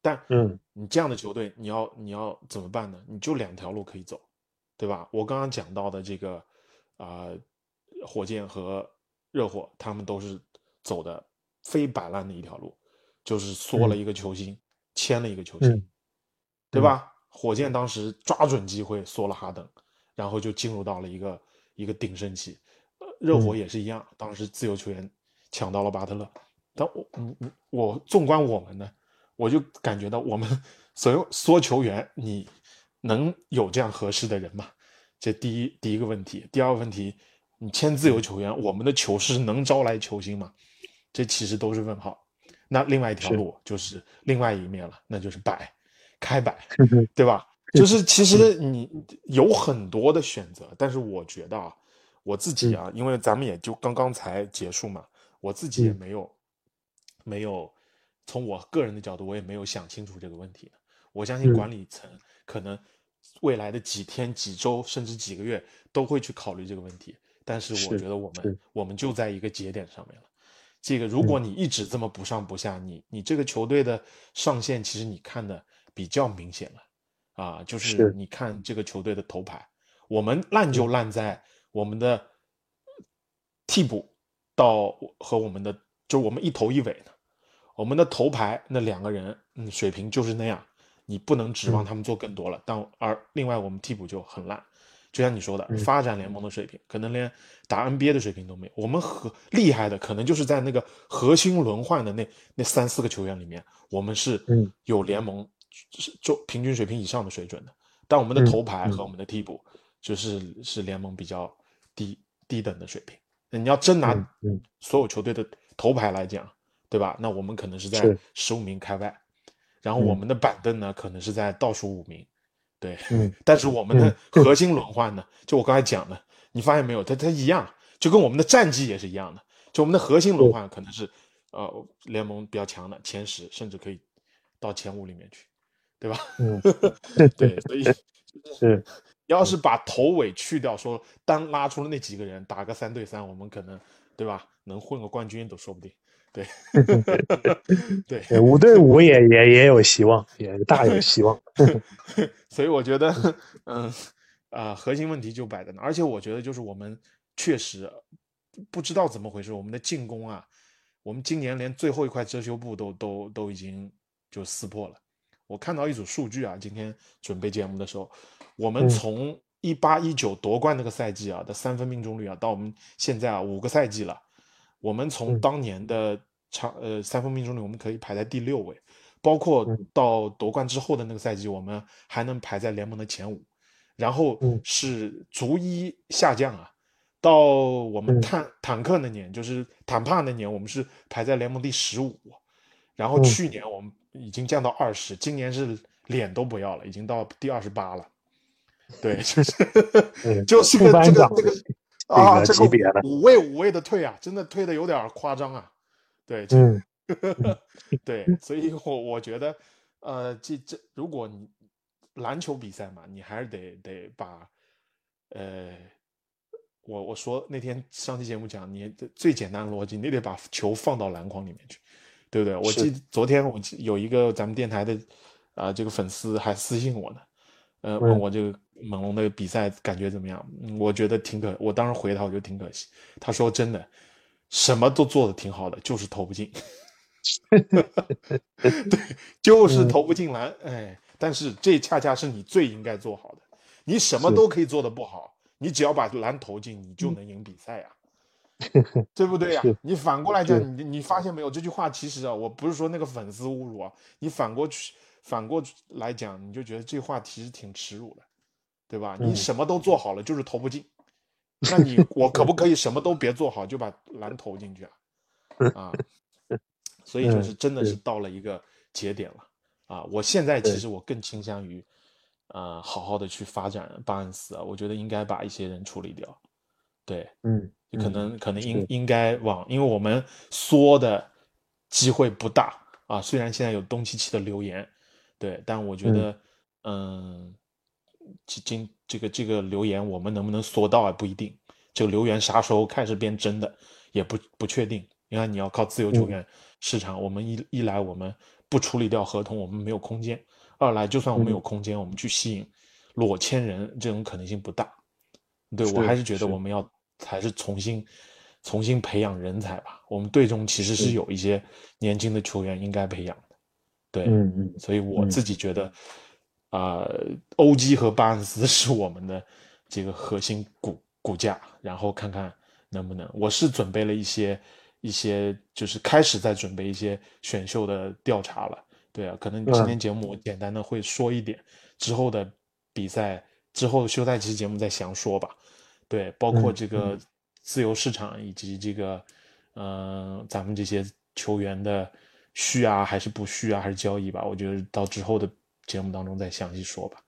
但嗯，你这样的球队，你要你要怎么办呢？你就两条路可以走，对吧？我刚刚讲到的这个啊，火箭和热火，他们都是走的非摆烂的一条路，就是缩了一个球星，签了一个球星，对吧？火箭当时抓准机会缩了哈登。然后就进入到了一个一个鼎盛期，热火也是一样，当时自由球员抢到了巴特勒，但我我纵观我们呢，我就感觉到我们所有缩球员，你能有这样合适的人吗？这第一第一个问题，第二个问题，你签自由球员，我们的球市能招来球星吗？这其实都是问号。那另外一条路就是另外一面了，那就是摆开摆，对吧？就是其实你有很多的选择，但是我觉得啊，我自己啊，因为咱们也就刚刚才结束嘛，我自己也没有没有从我个人的角度，我也没有想清楚这个问题我相信管理层可能未来的几天、几周甚至几个月都会去考虑这个问题。但是我觉得我们我们就在一个节点上面了。这个如果你一直这么不上不下，你你这个球队的上限其实你看的比较明显了。啊，就是你看这个球队的头牌，我们烂就烂在我们的替补到和我们的，就我们一头一尾的，我们的头牌那两个人，嗯，水平就是那样，你不能指望他们做更多了。但而另外我们替补就很烂，就像你说的，发展联盟的水平可能连打 NBA 的水平都没有。我们和厉害的可能就是在那个核心轮换的那那三四个球员里面，我们是有联盟。是就平均水平以上的水准的，但我们的头牌和我们的替补就是是联盟比较低低等的水平。那你要真拿所有球队的头牌来讲，对吧？那我们可能是在十五名开外，然后我们的板凳呢可能是在倒数五名，对，嗯但是我们的核心轮换呢，就我刚才讲的，你发现没有，它它一样，就跟我们的战绩也是一样的，就我们的核心轮换可能是呃联盟比较强的前十，甚至可以到前五里面去，对吧？嗯，对，所以 是要是把头尾去掉，说单拉出了那几个人打个三对三，我们可能对吧，能混个冠军都说不定。对，对，对五对五也也也有希望，也大有 希望。所以我觉得，嗯，啊、核心问题就摆在那，而且我觉得就是我们确实不知道怎么回事，我们的进攻啊，我们今年连最后一块遮羞布都都都已经就撕破了。我看到一组数据啊，今天准备节目的时候，我们嗯从一八一九夺冠那个赛季啊的三分命中率啊，到我们现在啊五个赛季了，我们从嗯。当年的场呃三分命中率，我们可以排在第六位，包括嗯。到夺冠之后的那个赛季，我们还能排在联盟的前五，然后嗯。是逐一下降啊。到我们嗯。坦坦克那年，就是坦帕那年，我们是排在联盟第十五，然后嗯。去年我们已经降到二十，今年是脸都不要了，已经到第二十八了。对，就是 嗯 就是副个这个这个啊，个这级别的五位五位的退啊，真的退的有点夸张啊。对，这嗯 对，所以我我觉得，呃，这这，如果你篮球比赛嘛，你还是得得把，呃，我我说那天上期节目讲，你最简单的逻辑，你得把球放到篮筐里面去，对不对？我是记昨天我记有一个咱们电台的啊、这个粉丝还私信我呢，呃，问嗯我这个猛龙的比赛感觉怎么样？嗯我觉得挺可，我当时回他，我觉得挺可惜。他说真的，什么都做的挺好的，就是投不进。对，就是嗯投不进篮，哎，但是这恰恰是你最应该做好的。你什么都可以做的不好，你只要把篮投进，你就能赢比赛呀、对不对呀、是你反过来讲，你你发现没有？这句话其实啊，我不是说那个粉丝侮辱啊，你反过去反过来讲，你就觉得这话其实挺耻辱的，对吧？你嗯什么都做好了，就是投不进。那你我可不可以什么都别做好，就把篮投进去啊？啊，所以就是嗯真的是是到了一个节点了啊！我现在其实我更倾向于，呃，好好的去发展巴恩斯啊，我觉得应该把一些人处理掉，对，嗯，就可嗯能可能应应该往，因为我们缩的机会不大啊。虽然现在有东契奇的留言，对，但我觉嗯得，嗯，今今这个这个留言我们能不能缩到啊？不一定。这个留言啥时候开始变真的也不不确定。因为你要靠自由球嗯员市场，我们一一来我们不处理掉合同，我们没有空间；二来就算我们有嗯空间，我们去吸引裸签人这种可能性不大。对我还是觉得我们要还是重新重新培养人才吧。我们队中其实是是有一些年轻的球员应该培养的，对，嗯嗯所以我嗯自己觉得，啊、欧基和巴恩斯 是我们的这个核心骨骨架，然后看看能不能。我是准备了一些一些，就是开始在准备一些选秀的调查了。对啊，可能今嗯天节目我简单的会说一点，之后的比赛之后休赛期节目再详说吧。对，包括嗯这个自由市场以及这个，嗯、咱们这些球员的续啊，还是不续啊，还是交易吧，我觉得到之后的节目当中再详细说吧。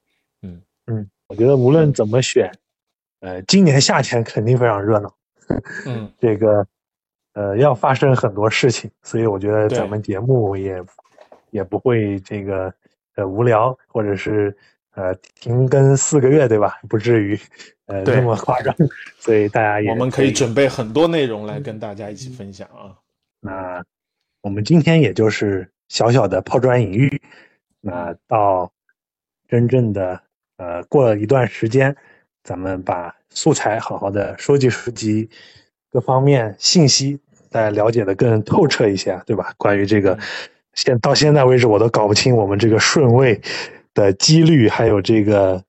嗯嗯，我觉得无论怎么选，呃，今年夏天肯定非常热闹。嗯，这个呃要发生很多事情，所以我觉得咱们节目也也不会这个呃无聊，或者是呃停更四个月，对吧？不至于呃对那么夸张，所以大家也我们可以准备很多内容来跟大家一起分享啊。那我们今天也就是小小的抛砖引玉，那到真正的呃过了一段时间，咱们把素材好好的收集收集，各方面信息大家了解的更透彻一些，对吧？关于这个嗯现到现在为止我都搞不清我们这个顺位的几率，还有这个。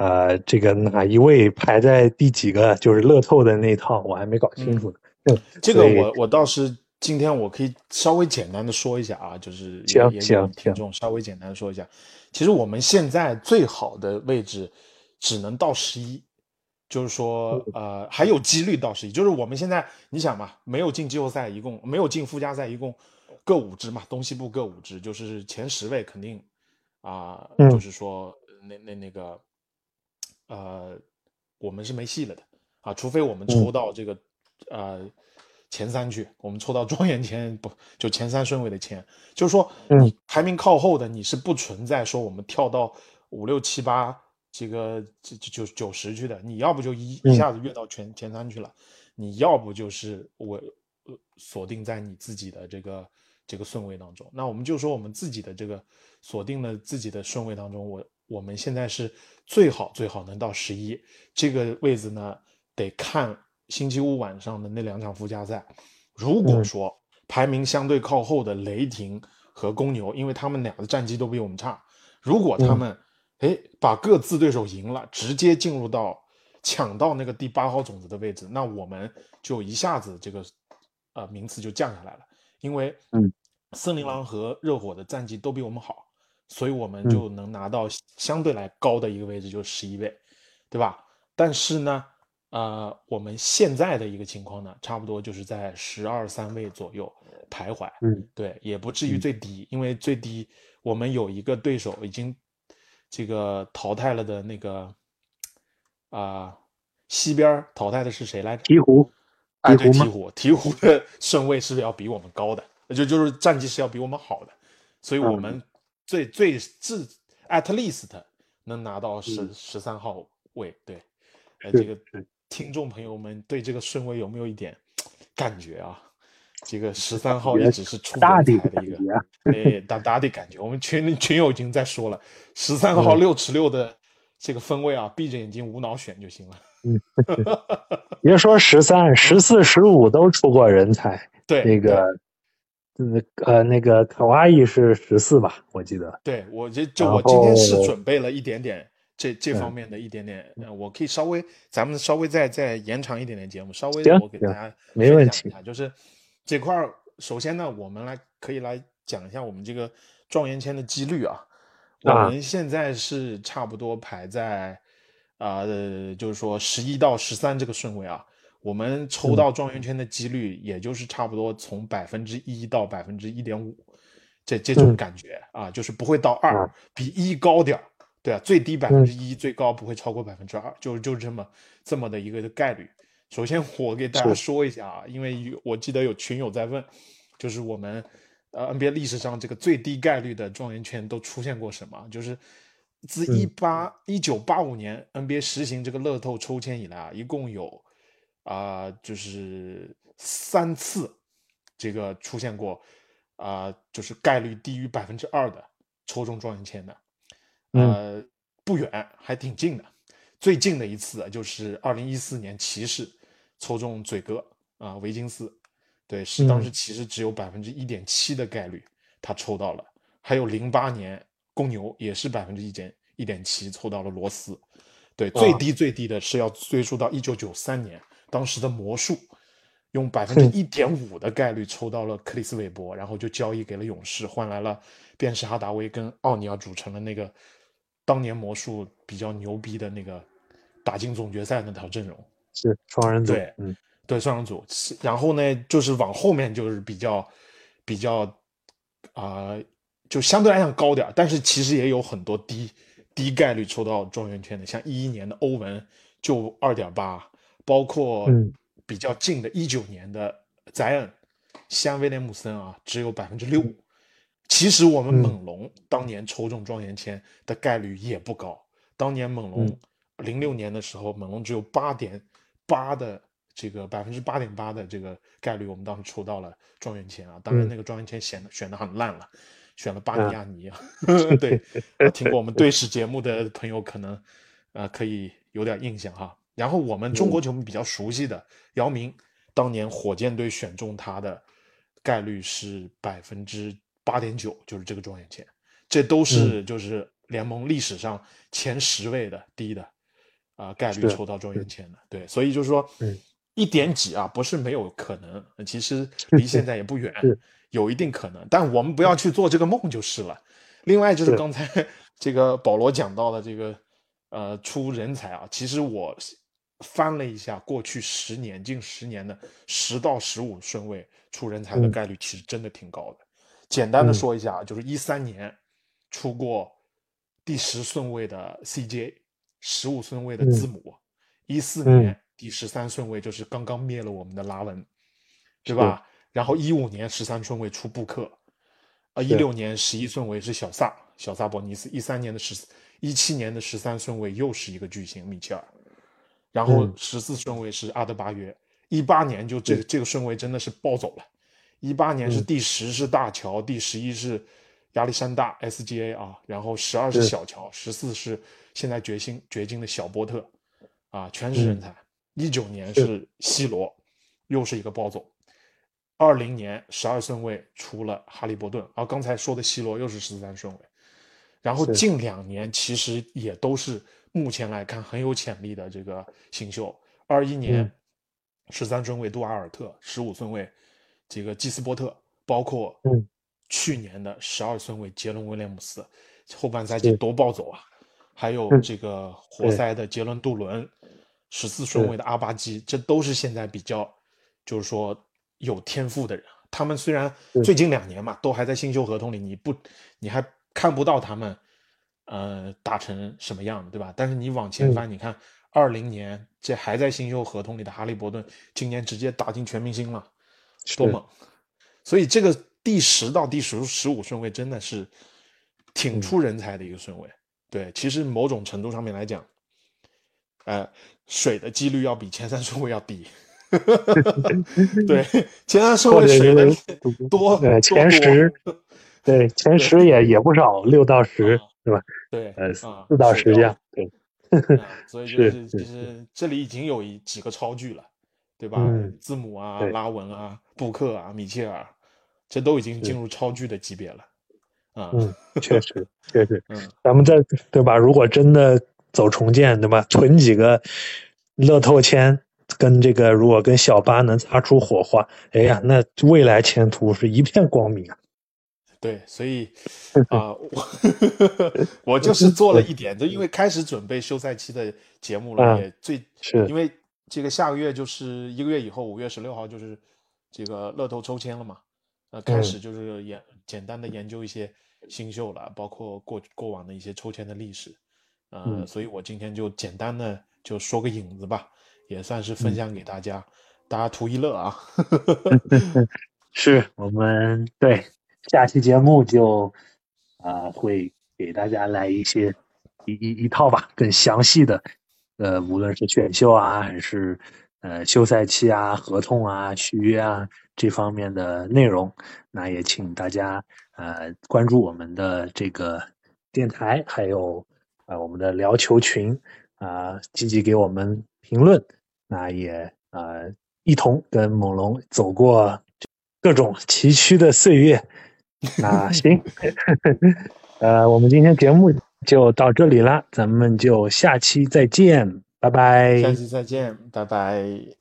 呃，这个哪一位排在第几个？就是乐透的那一套，我还没搞清楚呢。嗯这个我我倒是今天我可以稍微简单的说一下啊，就是也行也给听众稍微简单的说一下，其实我们现在最好的位置只能到十一，就是说呃还有几率到十一，就是我们现在你想嘛，没有进季后赛，一共没有进附加赛，一共各五支嘛，东西部各五支，就是前十位肯定啊、嗯。就是说那那那个呃，我们是没戏了的。啊，除非我们抽到这个呃前三去，我们抽到状元签不就前三顺位的签，就是说你排名靠后的你是不存在说我们跳到五六七八这个这九九十去的，你要不就一一下子跃到全前三去了，你要不就是我锁定在你自己的这个这个顺位当中。那我们就说我们自己的这个锁定了自己的顺位当中，我我们现在是最好最好能到十一这个位置呢，得看。星期五晚上的那两场附加赛，如果说排名相对靠后的雷霆和公牛，因为他们俩的战绩都比我们差，如果他们哎把各自对手赢了，直接进入到抢到那个第八号种子的位置，那我们就一下子这个呃名次就降下来了，因为嗯，森林狼和热火的战绩都比我们好，所以我们就能拿到相对来高的一个位置，就是十一位，对吧？但是呢。呃，我们现在的一个情况呢，差不多就是在十二三位左右徘徊。嗯，对，也不至于最低，因为最低我们有一个对手已经这个淘汰了的那个啊，西边淘汰的是谁来着？鹈鹕。哎，对，鹈鹕，鹈鹕的 顺位是要比我们高的，就就是战绩是要比我们好的，所以我们最最至 at least 能拿到十十三号位。对，哎，这个。听众朋友们对这个顺位有没有一点感觉啊？这个十三号一直是出人才的一个，哎，大大的感觉。我们群群友已经在说了，十三号六尺六的这个分位啊，闭着眼睛无脑选就行了。嗯，别说十三、十四、十五都出过人才。对，那个，那呃，那个卡哇伊是十四吧？我记得。对，我这就我今天是准备了一点点。这这方面的一点点，我可以稍微，咱们稍微再再延长一点点节目，稍微我给大家没问题。就是这块儿，首先呢，我们来可以来讲一下我们这个状元签的几率啊。我们现在是差不多排在啊，就是说十一到十三这个顺位啊。我们抽到状元签的几率，也就是差不多从百分之一到百分之一点五，这这种感觉啊，就是不会到二，比一高点儿。对啊，最低百分之一，最高不会超过百分之二，就就这么这么的一个概率。首先，我给大家说一下啊，因为我记得有群友在问，就是我们呃 NBA 历史上这个最低概率的状元签都出现过什么？就是自一八一九八五年 NBA 实行这个乐透抽签以来啊，一共有啊就是三次这个出现过啊，就是概率低于百分之二的抽中状元签的。呃，不远，还挺近的。最近的一次就是二零一四年骑士抽中嘴哥啊，维金斯，对，是当时骑士只有百分之一点七的概率他抽到了。还有零八年公牛也是百分之一点一点七抽到了罗斯，对，最低最低的是要追溯到一九九三年，当时的魔术用百分之一点五的概率抽到了克里斯韦伯，然后就交易给了勇士，换来了便是哈达威跟奥尼尔组成了那个。当年魔术比较牛逼的那个打进总决赛那套阵容是双人组，对，嗯，对，双人组。然后呢，就是往后面就是比较比较啊，就相对来讲高点但是其实也有很多低低概率抽到状元签的，像一一年的欧文就二点八，包括比较近的一九年的宰恩西安威廉姆森啊，只有百分之六。其实我们猛龙当年抽中状元签的概率也不高。当年猛龙零六年的时候，猛龙只有八点八的这个百分之八点八的这个概率，我们当时抽到了状元签啊。当然那个状元签选的选的很烂了，选了巴尼亚尼啊。对，听过我们对史节目的朋友可能呃可以有点印象哈。然后我们中国球迷比较熟悉的姚明，当年火箭队选中他的概率是百分之。八点九就是这个状元签，这都是就是联盟历史上前十位的低的啊概率抽到状元签的，对，所以就是说，一点几啊不是没有可能，其实离现在也不远，有一定可能，但我们不要去做这个梦就是了。另外就是刚才 这个保罗讲到的这个呃出人才啊，其实我翻了一下过去十年近十年的十到十五顺位出人才的概率，其实真的挺高的。简单的说一下啊，就是一三年出过第十顺位的 CJ，十五顺位的字母，一四年第十三顺位就是刚刚灭了我们的拉文，对吧？然后一五年十三顺位出布克，啊，一六年十一顺位是小萨，小萨博尼斯，一三年的十，一七年的十三顺位又是一个巨星米切尔，然后十四顺位是阿德巴约，一八年就这这个顺位真的是暴走了，一八年是第十是大乔，第十一是。亚历山大 SGA 啊，然后十二是小乔，十四是现在掘金掘金的小波特，啊，全是人才。一九年是 C 罗，又是一个暴走。二零年十二顺位出了哈利伯顿，啊，刚才说的 C 罗又是十三顺位。然后近两年其实也都是目前来看很有潜力的这个新秀。二一年十三顺位杜瓦尔特，十五顺位这个基斯波特，包括去年的十二顺位杰伦威廉姆斯，后半赛季多暴走啊！还有这个活塞的杰伦杜伦，十四顺位的阿巴基，这都是现在比较，就是说有天赋的人。他们虽然最近两年嘛，都还在新秀合同里，你不，你还看不到他们，呃，打成什么样，对吧？但是你往前翻，你看二零年这还在新秀合同里的哈利伯顿，今年直接打进全明星了，多猛！所以这个。第十到第十十五顺位真的是挺出人才的一个顺位，对，其实某种程度上面来讲，呃，水的几率要比前三顺位要低，对，前三顺位水的多，对前十，对，前十也也不少，六到十，对吧？对，呃，四到十这样，对，所以就是其实这里已经有一几个超巨了，对吧？字母啊，拉文啊，布克啊，米切尔。这都已经进入超巨的级别了，啊，嗯，确实，确实，嗯，咱们这对吧？如果真的走重建，对吧？存几个乐透签，跟这个如果跟小巴能擦出火花，哎呀，那未来前途是一片光明啊！对，所以 啊，我 我就是做了一点，就因为开始准备休赛期的节目了，也最是因为这个下个月就是一个月以后，五月十六号就是这个乐透抽签了嘛。呃，开始就是研简单的研究一些新秀了，包括过过往的一些抽签的历史，呃，所以我今天就简单的就说个影子吧，也算是分享给大家，大家图一乐啊。是我们对下期节目就啊会给大家来一些一一一套吧，更详细的，呃，无论是选秀啊，还是呃休赛期啊、合同啊、续约啊。这方面的内容，那也请大家呃关注我们的这个电台，还有呃我们的聊球群啊，积极给我们评论，那也呃一同跟猛龙走过各种崎岖的岁月。那行，呃，我们今天节目就到这里啦，咱们就下期再见，拜拜。下期再见，拜拜。